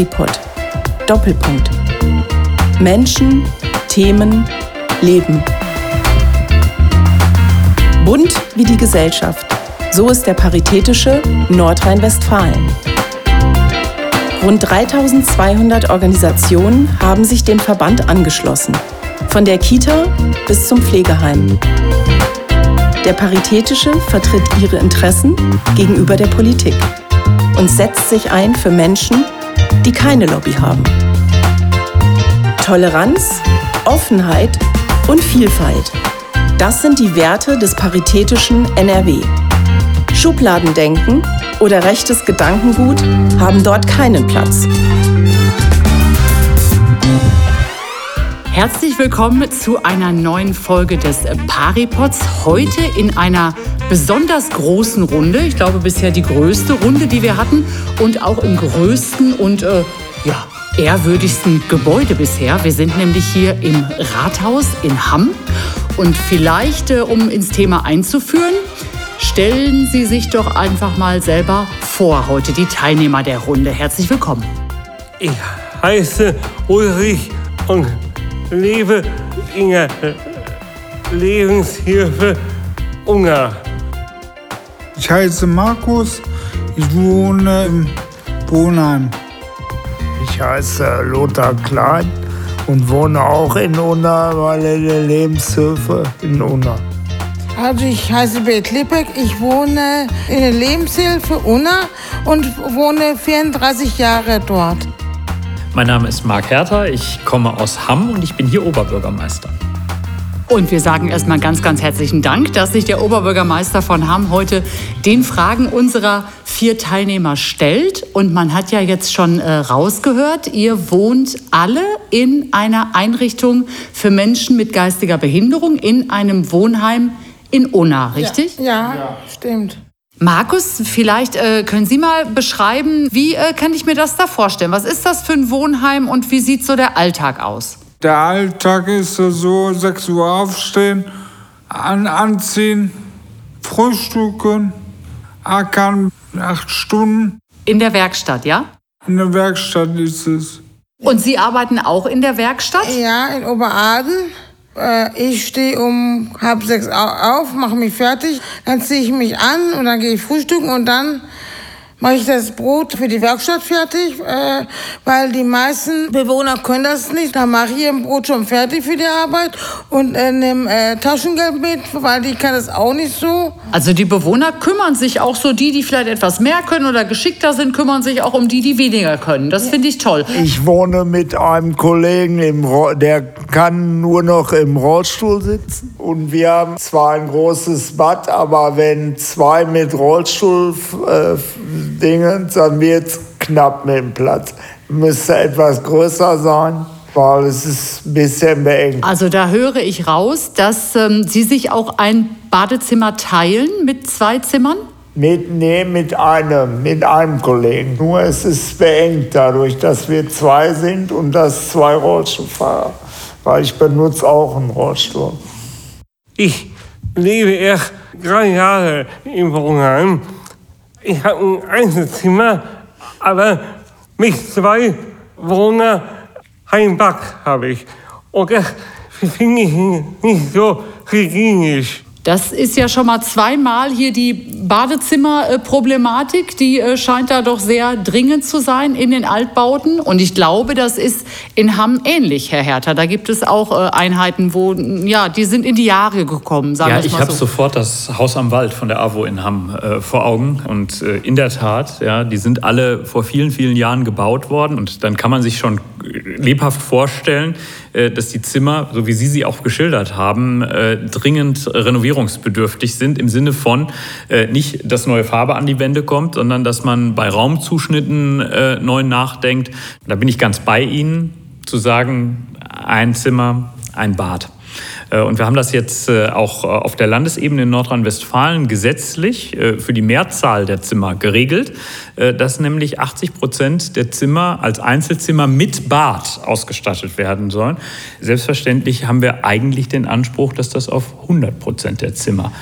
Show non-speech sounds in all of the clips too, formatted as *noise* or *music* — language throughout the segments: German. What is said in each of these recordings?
Paripod. Doppelpunkt. Menschen, Themen, Leben. Bunt wie die Gesellschaft. So ist der paritätische Nordrhein-Westfalen. Rund 3200 Organisationen haben sich dem Verband angeschlossen. Von der Kita bis zum Pflegeheim. Der Paritätische vertritt ihre Interessen gegenüber der Politik und setzt sich ein für Menschen, die keine Lobby haben. Toleranz, Offenheit und Vielfalt. Das sind die Werte des paritätischen NRW. Schubladendenken oder rechtes Gedankengut haben dort keinen Platz. Herzlich willkommen zu einer neuen Folge des Paripods. Heute in einer besonders großen Runde. Ich glaube bisher die größte Runde, die wir hatten und auch im größten und äh, ja, ehrwürdigsten Gebäude bisher. Wir sind nämlich hier im Rathaus in Hamm. Und vielleicht, äh, um ins Thema einzuführen, stellen Sie sich doch einfach mal selber vor, heute die Teilnehmer der Runde. Herzlich willkommen. Ich heiße Ulrich und lebe in der Lebenshilfe Ungar. Ich heiße Markus, ich wohne im Wohnheim. Ich heiße Lothar Klein und wohne auch in Unna, weil in der Lebenshilfe in Unna. Also ich heiße Beth Lippeck, ich wohne in der Lebenshilfe Unna und wohne 34 Jahre dort. Mein Name ist Marc Herter, ich komme aus Hamm und ich bin hier Oberbürgermeister. Und wir sagen erstmal ganz, ganz herzlichen Dank, dass sich der Oberbürgermeister von Hamm heute den Fragen unserer vier Teilnehmer stellt. Und man hat ja jetzt schon äh, rausgehört, ihr wohnt alle in einer Einrichtung für Menschen mit geistiger Behinderung, in einem Wohnheim in Unna, richtig? Ja, ja, ja. stimmt. Markus, vielleicht äh, können Sie mal beschreiben, wie äh, kann ich mir das da vorstellen? Was ist das für ein Wohnheim und wie sieht so der Alltag aus? Der Alltag ist so, 6 Uhr aufstehen, an, anziehen, frühstücken, ackern, acht Stunden. In der Werkstatt, ja? In der Werkstatt ist es. Und Sie arbeiten auch in der Werkstatt? Ja, in Oberaden. Äh, ich stehe um halb sechs auf, mache mich fertig, dann ziehe ich mich an und dann gehe ich frühstücken und dann mache ich das Brot für die Werkstatt fertig, äh, weil die meisten Bewohner können das nicht. Dann mache ich ein Brot schon fertig für die Arbeit und äh, nehme äh, Taschengeld mit, weil die kann das auch nicht so. Also die Bewohner kümmern sich auch so, die, die vielleicht etwas mehr können oder geschickter sind, kümmern sich auch um die, die weniger können. Das finde ich toll. Ich wohne mit einem Kollegen, im der kann nur noch im Rollstuhl sitzen. Und wir haben zwar ein großes Bad, aber wenn zwei mit Rollstuhl äh, Dingens, dann wird es knapp mit dem Platz. Müsste etwas größer sein, weil es ist ein bisschen beengt. Also da höre ich raus, dass ähm, Sie sich auch ein Badezimmer teilen mit zwei Zimmern? Mit, nee, mit einem, mit einem Kollegen. Nur es ist beengt dadurch, dass wir zwei sind und das zwei Rollstuhlfahrer. Weil ich benutze auch einen Rollstuhl. Ich lebe erst drei Jahre im Wohnheim ich habe ein Einzelzimmer, aber mit zwei Wohner, ein Bad habe ich. Und das finde ich nicht so hygienisch. Das ist ja schon mal zweimal hier die Badezimmerproblematik. Die äh, scheint da doch sehr dringend zu sein in den Altbauten. Und ich glaube, das ist in Hamm ähnlich, Herr Hertha. Da gibt es auch äh, Einheiten, wo, ja, die sind in die Jahre gekommen, sagen ja, wir ich mal habe so. sofort das Haus am Wald von der AWO in Hamm äh, vor Augen. Und äh, in der Tat, ja, die sind alle vor vielen, vielen Jahren gebaut worden. Und dann kann man sich schon lebhaft vorstellen, äh, dass die Zimmer, so wie Sie sie auch geschildert haben, äh, dringend renovierungsbedürftig sind im Sinne von äh, nicht, dass neue Farbe an die Wände kommt, sondern dass man bei Raumzuschnitten neu nachdenkt. Da bin ich ganz bei Ihnen, zu sagen, ein Zimmer, ein Bad. Äh, und wir haben das jetzt äh, auch auf der Landesebene in Nordrhein-Westfalen gesetzlich für die Mehrzahl der Zimmer geregelt, dass nämlich 80 Prozent der Zimmer als Einzelzimmer mit Bad ausgestattet werden sollen. Selbstverständlich haben wir eigentlich den Anspruch, dass das auf 100 Prozent der Zimmer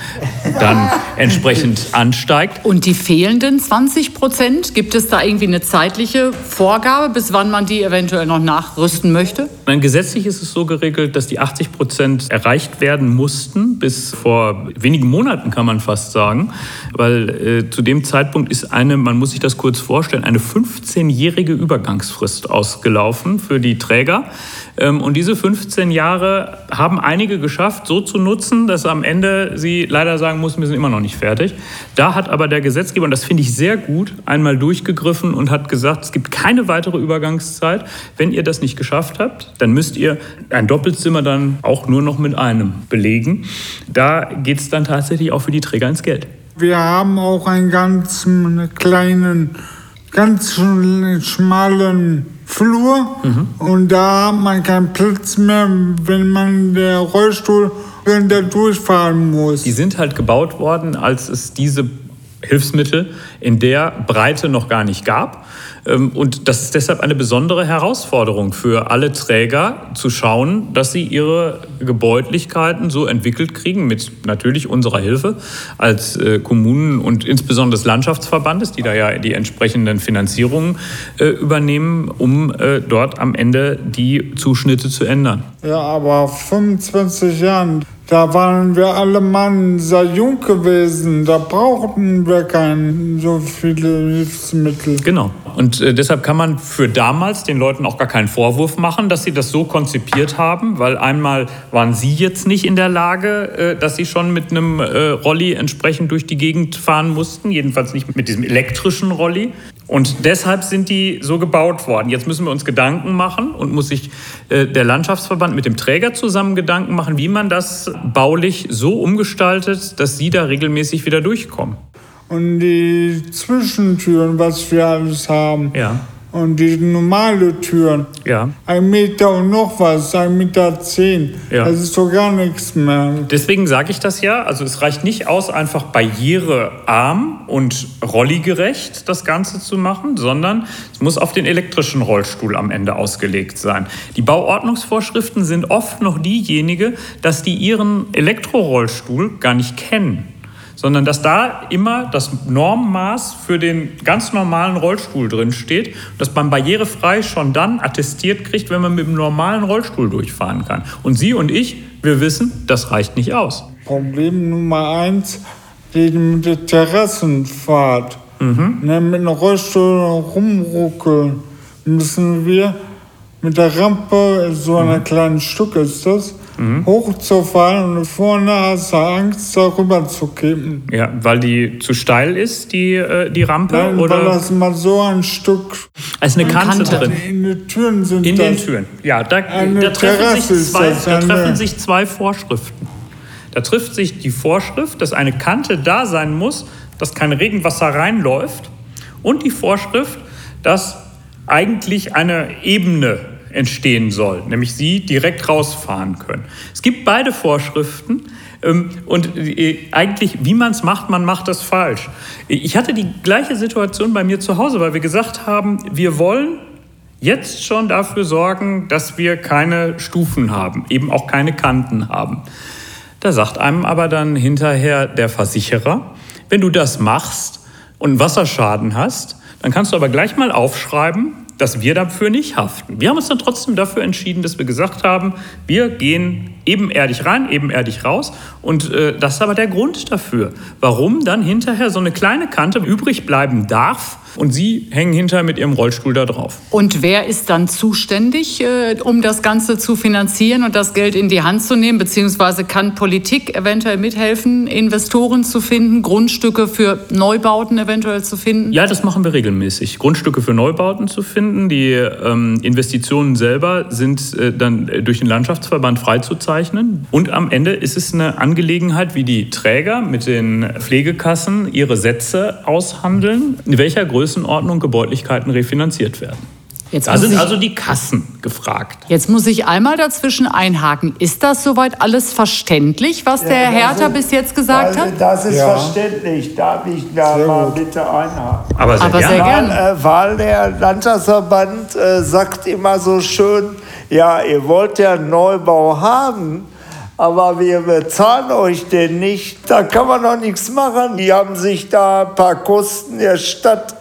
dann *laughs* entsprechend ansteigt. Und die fehlenden 20 Prozent, gibt es da irgendwie eine zeitliche Vorgabe, bis wann man die eventuell noch nachrüsten möchte? Nein, gesetzlich ist es so geregelt, dass die 80 Prozent erreicht werden mussten, bis vor wenigen Monaten kann man fast sagen, weil äh, zu dem Zeitpunkt ist eine, man muss sich das kurz vorstellen, eine 15-jährige Übergangsfrist ausgelaufen für die Träger. Ähm, und diese 15 Jahre haben einige geschafft, so zu nutzen, dass am Ende sie leider sagen mussten, wir sind immer noch nicht fertig. Da hat aber der Gesetzgeber, und das finde ich sehr gut, einmal durchgegriffen und hat gesagt, es gibt keine weitere Übergangszeit. Wenn ihr das nicht geschafft habt, dann müsst ihr ein Doppelzimmer dann auch nur noch mit einem belegen. Da geht es dann tatsächlich auch für die Träger ins Geld. Wir haben auch einen ganz kleinen, ganz schmalen Flur mhm. und da hat man keinen Platz mehr, wenn man der Rollstuhl der durchfahren muss. Die sind halt gebaut worden, als es diese Hilfsmittel in der Breite noch gar nicht gab. Ähm, und das ist deshalb eine besondere Herausforderung für alle Träger, zu schauen, dass sie ihre Gebäudlichkeiten so entwickelt kriegen, mit natürlich unserer Hilfe als äh, Kommunen und insbesondere des Landschaftsverbandes, die da ja die entsprechenden Finanzierungen äh, übernehmen, um äh, dort am Ende die Zuschnitte zu ändern. Ja, aber 25 Jahren da waren wir alle Mann sehr jung gewesen. Da brauchten wir keine so viele Hilfsmittel. Genau. Und äh, deshalb kann man für damals den Leuten auch gar keinen Vorwurf machen, dass sie das so konzipiert haben, weil einmal waren sie jetzt nicht in der Lage, äh, dass sie schon mit einem äh, Rolli entsprechend durch die Gegend fahren mussten, jedenfalls nicht mit diesem elektrischen Rolli. Und deshalb sind die so gebaut worden. Jetzt müssen wir uns Gedanken machen und muss sich äh, der Landschaftsverband mit dem Träger zusammen Gedanken machen, wie man das baulich so umgestaltet, dass sie da regelmäßig wieder durchkommen. Und die Zwischentüren, was wir alles haben. Ja. Und die normale Türen. Ja. Ein Meter und noch was, ein Meter zehn. Ja. Das ist doch gar nichts mehr. Deswegen sage ich das ja. Also es reicht nicht aus, einfach barrierearm und rolligerecht das Ganze zu machen, sondern es muss auf den elektrischen Rollstuhl am Ende ausgelegt sein. Die Bauordnungsvorschriften sind oft noch diejenige, dass die ihren Elektrorollstuhl gar nicht kennen sondern dass da immer das Normmaß für den ganz normalen Rollstuhl drin steht, dass man barrierefrei schon dann attestiert kriegt, wenn man mit dem normalen Rollstuhl durchfahren kann. Und Sie und ich, wir wissen, das reicht nicht aus. Problem Nummer eins, die mit der Terrassenfahrt. Mhm. Ne, mit dem Rollstuhl rumruckeln müssen wir mit der Rampe, so ein mhm. kleines Stück ist das, mhm. hochzufahren und vorne hast du Angst, darüber zu kippen. Ja, weil die zu steil ist, die, äh, die Rampe? Nein, oder? weil das mal so ein Stück... Also eine Kante, Kante drin? In den Türen sind In den Türen, ja. Da, da, treffen, sich zwei, da treffen sich zwei Vorschriften. Da trifft sich die Vorschrift, dass eine Kante da sein muss, dass kein Regenwasser reinläuft und die Vorschrift, dass eigentlich eine Ebene entstehen soll, nämlich Sie direkt rausfahren können. Es gibt beide Vorschriften. Ähm, und äh, eigentlich, wie man es macht, man macht das falsch. Ich hatte die gleiche Situation bei mir zu Hause, weil wir gesagt haben, wir wollen jetzt schon dafür sorgen, dass wir keine Stufen haben, eben auch keine Kanten haben. Da sagt einem aber dann hinterher der Versicherer, wenn du das machst und Wasserschaden hast, dann kannst du aber gleich mal aufschreiben, dass wir dafür nicht haften. Wir haben uns dann trotzdem dafür entschieden, dass wir gesagt haben, wir gehen ebenerdig rein, ebenerdig raus. Und äh, das ist aber der Grund dafür, warum dann hinterher so eine kleine Kante übrig bleiben darf, und Sie hängen hinterher mit Ihrem Rollstuhl da drauf. Und wer ist dann zuständig, äh, um das Ganze zu finanzieren und das Geld in die Hand zu nehmen? Beziehungsweise kann Politik eventuell mithelfen, Investoren zu finden, Grundstücke für Neubauten eventuell zu finden? Ja, das machen wir regelmäßig. Grundstücke für Neubauten zu finden. Die ähm, Investitionen selber sind äh, dann durch den Landschaftsverband freizuzeichnen. Und am Ende ist es eine Angelegenheit, wie die Träger mit den Pflegekassen ihre Sätze aushandeln, in welcher Größe Größenordnung Gebäudlichkeiten refinanziert werden. Jetzt da sind ich- also die Kassen gefragt. Jetzt muss ich einmal dazwischen einhaken. Ist das soweit alles verständlich, was der Ja, das Hertha ist- bis jetzt gesagt also, hat? Das ist Ja. verständlich. Darf ich da Sehr mal gut. bitte einhaken? Aber sehr Aber gerne. sehr Weil, gerne. äh, weil der Landtagsverband äh, sagt immer so schön, ja, ihr wollt ja einen Neubau haben, aber wir bezahlen euch den nicht. Da kann man doch nichts machen. Die haben sich da ein paar Kosten der Stadt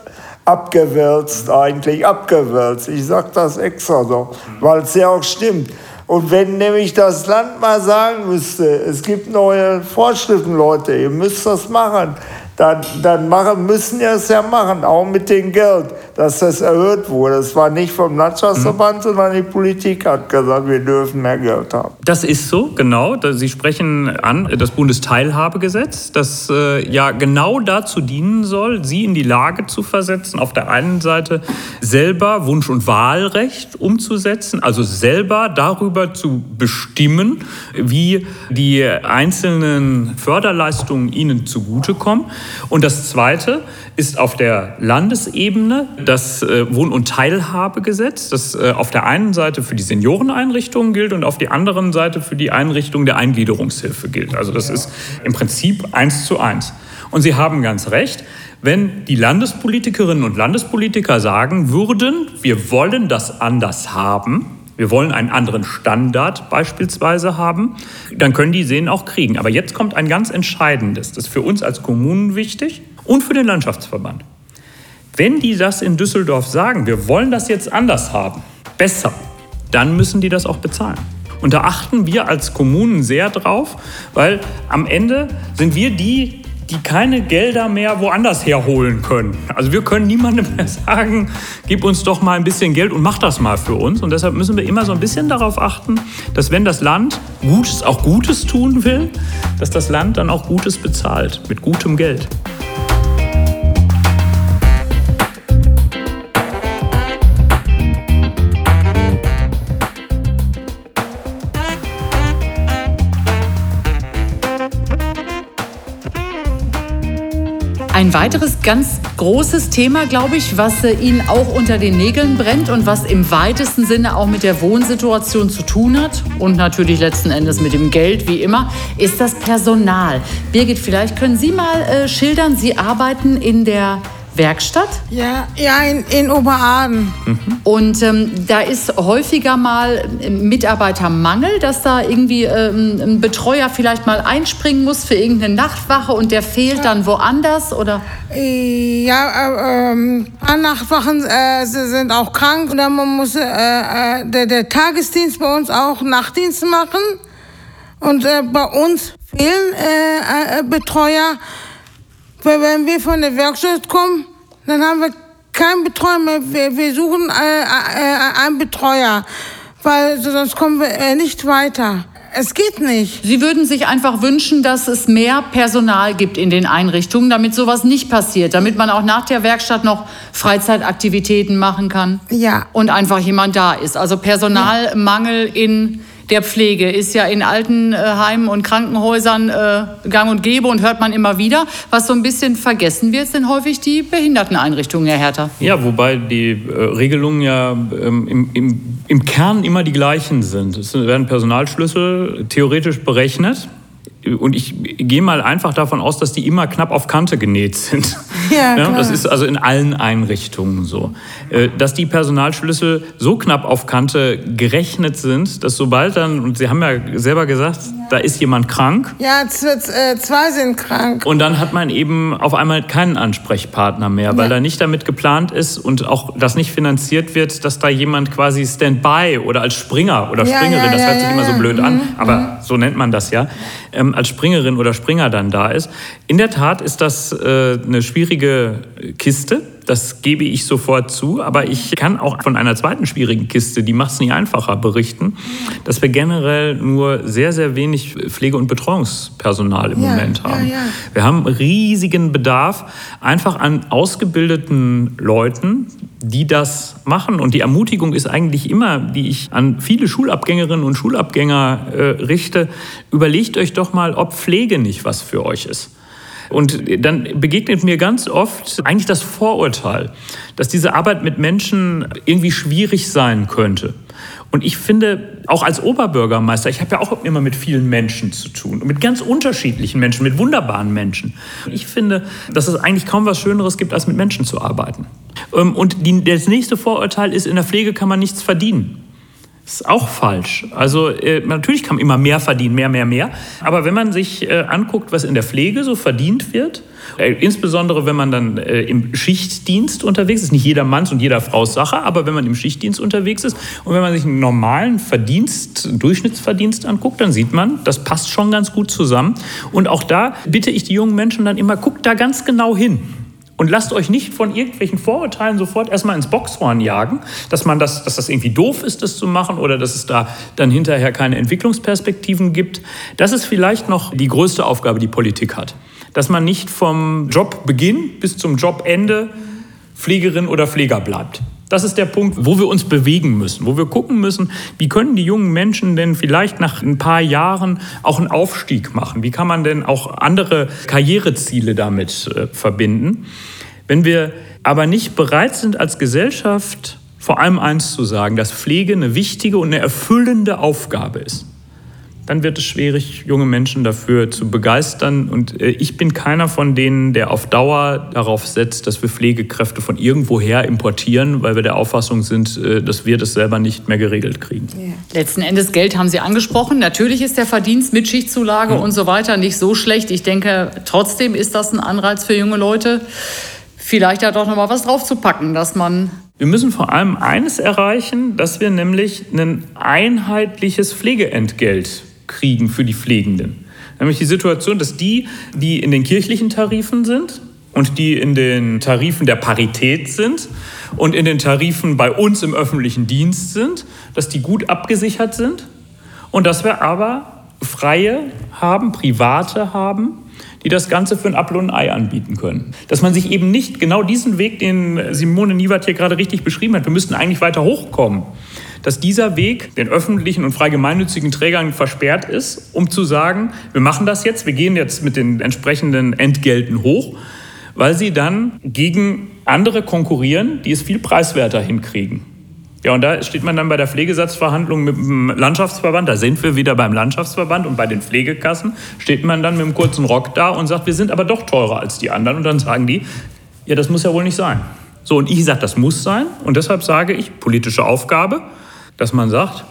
abgewälzt, eigentlich abgewälzt. Ich sage das extra so, weil es ja auch stimmt. Und wenn nämlich das Land mal sagen müsste, es gibt neue Vorschriften, Leute, ihr müsst das machen, dann, dann machen, müssen wir es ja machen, auch mit dem Geld, dass das erhöht wurde. Es war nicht vom Landschaftsverband, sondern die Politik hat gesagt, wir dürfen mehr Geld haben. Das ist so, genau. Sie sprechen an das Bundesteilhabegesetz, das äh, ja genau dazu dienen soll, Sie in die Lage zu versetzen, auf der einen Seite selber Wunsch- und Wahlrecht umzusetzen, also selber darüber zu bestimmen, wie die einzelnen Förderleistungen Ihnen zugutekommen. Und das Zweite ist auf der Landesebene das äh, Wohn- und Teilhabegesetz, das äh, auf der einen Seite für die Senioreneinrichtungen gilt und auf der anderen Seite für die Einrichtung der Eingliederungshilfe gilt. Also das ist im Prinzip eins zu eins. Und Sie haben ganz recht, wenn die Landespolitikerinnen und Landespolitiker sagen würden, wir wollen das anders haben, wir wollen einen anderen Standard beispielsweise haben, dann können die den auch kriegen. Aber jetzt kommt ein ganz entscheidendes, das ist für uns als Kommunen wichtig und für den Landschaftsverband. Wenn die das in Düsseldorf sagen, wir wollen das jetzt anders haben, besser, dann müssen die das auch bezahlen. Und da achten wir als Kommunen sehr drauf, weil am Ende sind wir die, die keine Gelder mehr woanders herholen können. Also wir können niemandem mehr sagen, gib uns doch mal ein bisschen Geld und mach das mal für uns. Und deshalb müssen wir immer so ein bisschen darauf achten, dass wenn das Land Gutes, auch Gutes tun will, dass das Land dann auch Gutes bezahlt, mit gutem Geld. Ein weiteres ganz großes Thema, glaube ich, was äh, Ihnen auch unter den Nägeln brennt und was im weitesten Sinne auch mit der Wohnsituation zu tun hat und natürlich letzten Endes mit dem Geld, wie immer, ist das Personal. Birgit, vielleicht können Sie mal äh, schildern, Sie arbeiten in der Werkstatt Ja, ja in, in Oberaden. und ähm, da ist häufiger mal Mitarbeitermangel, dass da irgendwie ähm, ein Betreuer vielleicht mal einspringen muss für irgendeine Nachtwache und der fehlt dann woanders oder? Ja, äh, ähm, Nachtwachen äh, sind auch krank und dann muss äh, äh, der, der Tagesdienst bei uns auch Nachtdienst machen. Und äh, bei uns fehlen äh, äh, Betreuer. Wenn wir von der Werkstatt kommen, dann haben wir keinen Betreuer mehr. Wir, wir suchen äh, äh, einen Betreuer, weil sonst kommen wir äh, nicht weiter. Es geht nicht. Sie würden sich einfach wünschen, dass es mehr Personal gibt in den Einrichtungen, damit sowas nicht passiert, damit man auch nach der Werkstatt noch Freizeitaktivitäten machen kann. Ja. Und einfach jemand da ist. Also Personalmangel in der Pflege ist ja in Altenheimen und Krankenhäusern äh, gang und gäbe und hört man immer wieder. Was so ein bisschen vergessen wird, sind häufig die Behinderteneinrichtungen, Herr Hertha. Ja, wobei die äh, Regelungen ja ähm, im, im, im Kern immer die gleichen sind. Es werden Personalschlüssel theoretisch berechnet. Und ich gehe mal einfach davon aus, dass die immer knapp auf Kante genäht sind. *laughs* Ja, klar. das ist also in allen Einrichtungen so. Äh, Dass die Personalschlüssel so knapp auf Kante gerechnet sind, dass sobald dann, und Sie haben ja selber gesagt, da ist jemand krank, Ja, äh, zwei sind krank. und dann hat man eben auf einmal keinen Ansprechpartner mehr, weil Ja. da nicht damit geplant ist und auch das nicht finanziert wird, dass da jemand quasi Standby oder als Springer oder Ja, Springerin, ja, das ja, hört sich ja, immer so ja. Mhm, blöd an, aber so nennt man das ja, ähm, als Springerin oder Springer dann da ist. In der Tat ist das äh, eine schwierige Kiste. Das gebe ich sofort zu, aber ich kann auch von einer zweiten schwierigen Kiste, die macht es nicht einfacher, berichten, dass wir generell nur sehr, sehr wenig Pflege- und Betreuungspersonal im Ja, Moment ja, haben. ja. Wir haben riesigen Bedarf einfach an ausgebildeten Leuten, die das machen. Und die Ermutigung ist eigentlich immer, die ich an viele Schulabgängerinnen und Schulabgänger äh, richte, überlegt euch doch mal, ob Pflege nicht was für euch ist. Und dann begegnet mir ganz oft eigentlich das Vorurteil, dass diese Arbeit mit Menschen irgendwie schwierig sein könnte. Und ich finde, auch als Oberbürgermeister, ich habe ja auch immer mit vielen Menschen zu tun, mit ganz unterschiedlichen Menschen, mit wunderbaren Menschen. Ich finde, dass es eigentlich kaum was Schöneres gibt, als mit Menschen zu arbeiten. Ähm, und das nächste Vorurteil ist, in der Pflege kann man nichts verdienen. Das ist auch falsch. Also äh, natürlich kann man immer mehr verdienen, mehr, mehr, mehr. Aber wenn man sich äh, anguckt, was in der Pflege so verdient wird, äh, insbesondere wenn man dann äh, im Schichtdienst unterwegs ist, nicht jeder Manns und jeder Frau's Sache, aber wenn man im Schichtdienst unterwegs ist und wenn man sich einen normalen Verdienst, Durchschnittsverdienst anguckt, dann sieht man, das passt schon ganz gut zusammen. Und auch da bitte ich die jungen Menschen dann immer, guckt da ganz genau hin. Und lasst euch nicht von irgendwelchen Vorurteilen sofort erstmal ins Boxhorn jagen, dass man das, dass das irgendwie doof ist, das zu machen oder dass es da dann hinterher keine Entwicklungsperspektiven gibt. Das ist vielleicht noch die größte Aufgabe, die Politik hat. Dass man nicht vom Jobbeginn bis zum Jobende Pflegerin oder Pfleger bleibt. Das ist der Punkt, wo wir uns bewegen müssen, wo wir gucken müssen, wie können die jungen Menschen denn vielleicht nach ein paar Jahren auch einen Aufstieg machen? Wie kann man denn auch andere Karriereziele damit äh, verbinden? Wenn wir aber nicht bereit sind als Gesellschaft, vor allem eins zu sagen, dass Pflege eine wichtige und eine erfüllende Aufgabe ist dann wird es schwierig, junge Menschen dafür zu begeistern. Und äh, ich bin keiner von denen, der auf Dauer darauf setzt, dass wir Pflegekräfte von irgendwoher importieren, weil wir der Auffassung sind, äh, dass wir das selber nicht mehr geregelt kriegen. Ja. Letzten Endes Geld haben Sie angesprochen. Natürlich ist der Verdienst mit Schichtzulage mhm. und so weiter nicht so schlecht. Ich denke, trotzdem ist das ein Anreiz für junge Leute, vielleicht ja doch noch mal was draufzupacken, dass man wir müssen vor allem eines erreichen, dass wir nämlich ein einheitliches Pflegeentgelt kriegen für die Pflegenden. Nämlich die Situation, dass die, die in den kirchlichen Tarifen sind und die in den Tarifen der Parität sind und in den Tarifen bei uns im öffentlichen Dienst sind, dass die gut abgesichert sind und dass wir aber Freie haben, Private haben, die das Ganze für ein Apfel und ein Ei anbieten können. Dass man sich eben nicht genau diesen Weg, den Simone Niewert hier gerade richtig beschrieben hat, wir müssten eigentlich weiter hochkommen dass dieser Weg den öffentlichen und frei gemeinnützigen Trägern versperrt ist, um zu sagen, wir machen das jetzt, wir gehen jetzt mit den entsprechenden Entgelten hoch, weil sie dann gegen andere konkurrieren, die es viel preiswerter hinkriegen. Ja, und da steht man dann bei der Pflegesatzverhandlung mit dem Landschaftsverband, da sind wir wieder beim Landschaftsverband und bei den Pflegekassen steht man dann mit einem kurzen Rock da und sagt, wir sind aber doch teurer als die anderen. Und dann sagen die, ja, das muss ja wohl nicht sein. So, und ich sage, das muss sein. Und deshalb sage ich, politische Aufgabe, dass man sagt,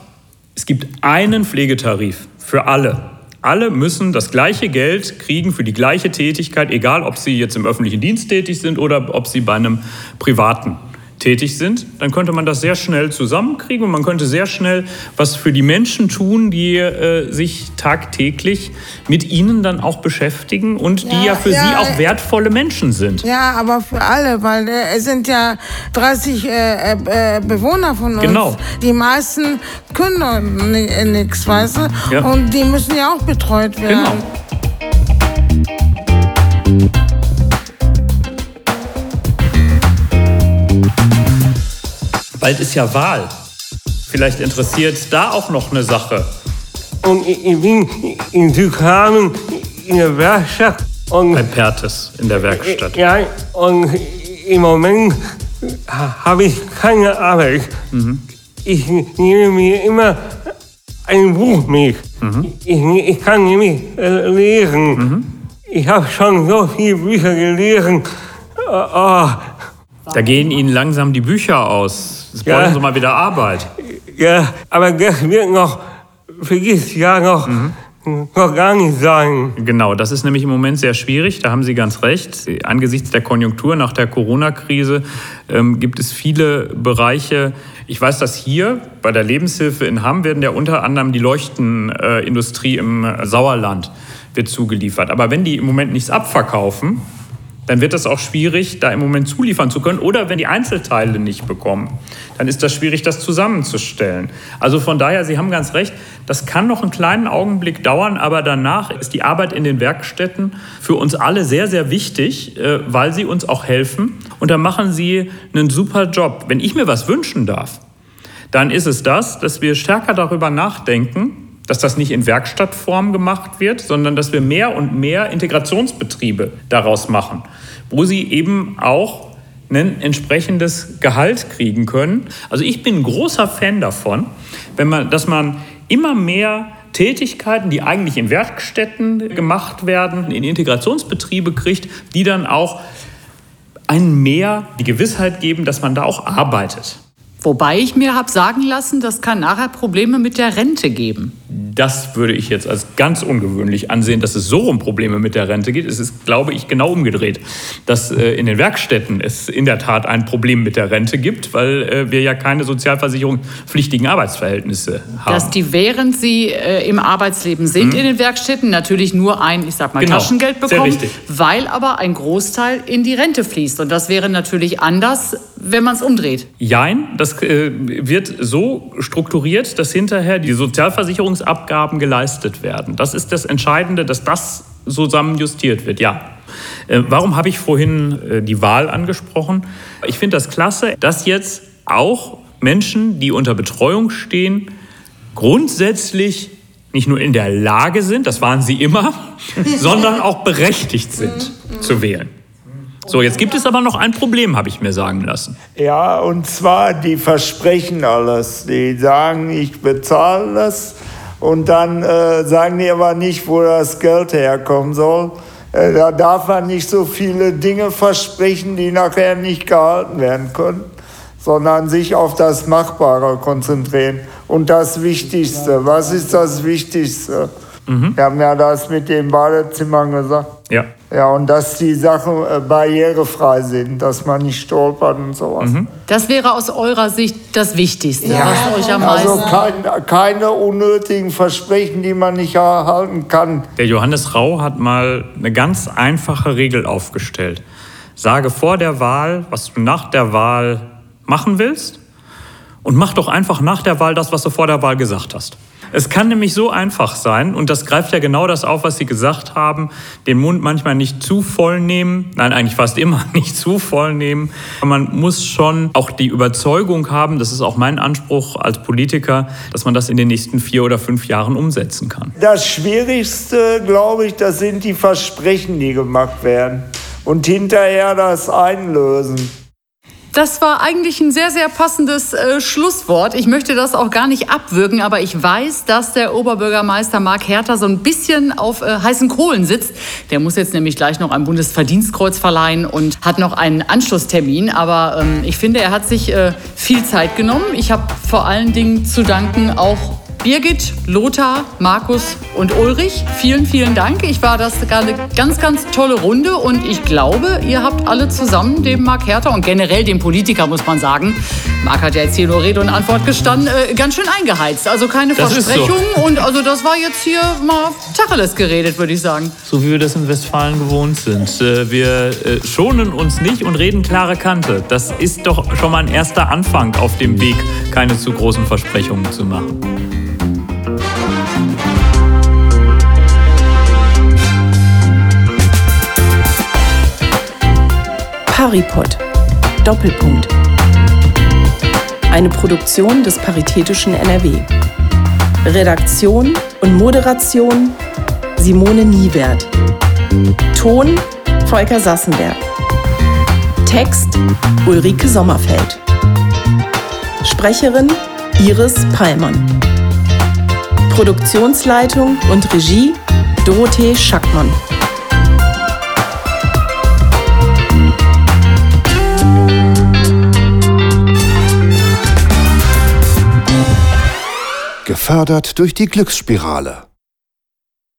es gibt einen Pflegetarif für alle. Alle müssen das gleiche Geld kriegen für die gleiche Tätigkeit, egal ob sie jetzt im öffentlichen Dienst tätig sind oder ob sie bei einem privaten tätig sind, dann könnte man das sehr schnell zusammenkriegen und man könnte sehr schnell was für die Menschen tun, die äh, sich tagtäglich mit ihnen dann auch beschäftigen und ja, die ja für ja, sie auch wertvolle Menschen sind. Ja, aber für alle, weil äh, es sind ja 30 äh, äh, Bewohner von uns. Genau. Die meisten können nichts, weißt du? Ja. Und die müssen ja auch betreut werden. Genau. Bald ist ja Wahl. Vielleicht interessiert da auch noch eine Sache. Und ich bin in Südhamen in der Werkstatt. Und Bei Pertes in der Werkstatt. Ja, und im Moment habe ich keine Arbeit. Mhm. Ich nehme mir immer ein Buch mit. Mhm. Ich, ich, kann nämlich äh, lesen. Mhm. Ich habe schon so viele Bücher gelesen. Oh, da gehen Ihnen langsam die Bücher aus. Jetzt ja. brauchen Sie mal wieder Arbeit. Ja, aber das wird noch für dieses Jahr noch, mhm. noch gar nicht sein. Genau, das ist nämlich im Moment sehr schwierig. Da haben Sie ganz recht. Angesichts der Konjunktur nach der Corona-Krise ähm, gibt es viele Bereiche. Ich weiß, dass hier bei der Lebenshilfe in Hamm werden ja unter anderem die Leuchtenindustrie im Sauerland wird zugeliefert. Aber wenn die im Moment nichts abverkaufen, dann wird es auch schwierig, da im Moment zuliefern zu können. Oder wenn die Einzelteile nicht bekommen, dann ist das schwierig, das zusammenzustellen. Also von daher, Sie haben ganz recht, das kann noch einen kleinen Augenblick dauern, aber danach ist die Arbeit in den Werkstätten für uns alle sehr, sehr wichtig, äh, weil sie uns auch helfen. Und da machen sie einen super Job. Wenn ich mir was wünschen darf, dann ist es das, dass wir stärker darüber nachdenken, dass das nicht in Werkstattform gemacht wird, sondern dass wir mehr und mehr Integrationsbetriebe daraus machen, wo sie eben auch ein entsprechendes Gehalt kriegen können. Also ich bin ein großer Fan davon, wenn man, dass man immer mehr Tätigkeiten, die eigentlich in Werkstätten gemacht werden, in Integrationsbetriebe kriegt, die dann auch einen mehr die Gewissheit geben, dass man da auch arbeitet. Wobei ich mir habe sagen lassen, das kann nachher Probleme mit der Rente geben. Das würde ich jetzt als ganz ungewöhnlich ansehen, dass es so um Probleme mit der Rente geht. Es ist, glaube ich, genau umgedreht, dass äh, in den Werkstätten es in der Tat ein Problem mit der Rente gibt, weil äh, wir ja keine sozialversicherungspflichtigen Arbeitsverhältnisse haben. Dass die, während sie äh, im Arbeitsleben sind mhm. in den Werkstätten, natürlich nur ein, ich sag mal, genau. Taschengeld bekommen, weil aber ein Großteil in die Rente fließt. Und das wäre natürlich anders, wenn man es umdreht. Jein, das äh, wird so strukturiert, dass hinterher die Sozialversicherungsabgaben geleistet werden. Das ist das Entscheidende, dass das zusammen justiert wird, ja. Äh, warum habe ich vorhin äh, die Wahl angesprochen? Ich finde das klasse, dass jetzt auch Menschen, die unter Betreuung stehen, grundsätzlich nicht nur in der Lage sind, das waren sie immer, *laughs* sondern auch berechtigt sind zu wählen. So, jetzt gibt es aber noch ein Problem, habe ich mir sagen lassen. Ja, und zwar, die versprechen alles. Die sagen, ich bezahle das und dann äh, sagen die aber nicht, wo das Geld herkommen soll. Äh, da darf man nicht so viele Dinge versprechen, die nachher nicht gehalten werden können, sondern sich auf das Machbare konzentrieren. Und das Wichtigste, was ist das Wichtigste? Mhm. Wir haben ja das mit den Badezimmern gesagt. Ja. Ja, und dass die Sachen äh, barrierefrei sind, dass man nicht stolpert und sowas. Mhm. Das wäre aus eurer Sicht das Wichtigste, ja. was euch am also meisten... Also kein, keine unnötigen Versprechen, die man nicht erhalten kann. Der Johannes Rau hat mal eine ganz einfache Regel aufgestellt. Sage vor der Wahl, was du nach der Wahl machen willst und mach doch einfach nach der Wahl das, was du vor der Wahl gesagt hast. Es kann nämlich so einfach sein, und das greift ja genau das auf, was Sie gesagt haben, den Mund manchmal nicht zu voll nehmen, nein, eigentlich fast immer *laughs* nicht zu voll nehmen. Man muss schon auch die Überzeugung haben, das ist auch mein Anspruch als Politiker, dass man das in den nächsten vier oder fünf Jahren umsetzen kann. Das Schwierigste, glaube ich, das sind die Versprechen, die gemacht werden und hinterher das Einlösen. Das war eigentlich ein sehr, sehr passendes äh, Schlusswort. Ich möchte das auch gar nicht abwürgen, aber ich weiß, dass der Oberbürgermeister Marc Herter so ein bisschen auf äh, heißen Kohlen sitzt. Der muss jetzt nämlich gleich noch ein Bundesverdienstkreuz verleihen und hat noch einen Anschlusstermin. Aber ähm, ich finde, er hat sich äh, viel Zeit genommen. Ich habe vor allen Dingen zu danken auch Birgit, Lothar, Markus und Ulrich, vielen, vielen Dank. Ich war das eine ganz, ganz tolle Runde und ich glaube, ihr habt alle zusammen dem Marc Herter und generell dem Politiker, muss man sagen, Marc hat ja jetzt hier nur Rede und Antwort gestanden, äh, ganz schön eingeheizt. Also keine das Versprechungen so. und also das war jetzt hier mal Tacheles geredet, würde ich sagen. So wie wir das in Westfalen gewohnt sind. Äh, wir äh, schonen uns nicht und reden klare Kante. Das ist doch schon mal ein erster Anfang auf dem Weg, keine zu großen Versprechungen zu machen. Paripod. Doppelpunkt. Eine Produktion des Paritätischen NRW. Redaktion und Moderation Simone Niewert. Ton Volker Sassenberg. Text Ulrike Sommerfeld. Sprecherin Iris Pallmann. Produktionsleitung und Regie Dorothee Schackmann. Gefördert durch die Glücksspirale.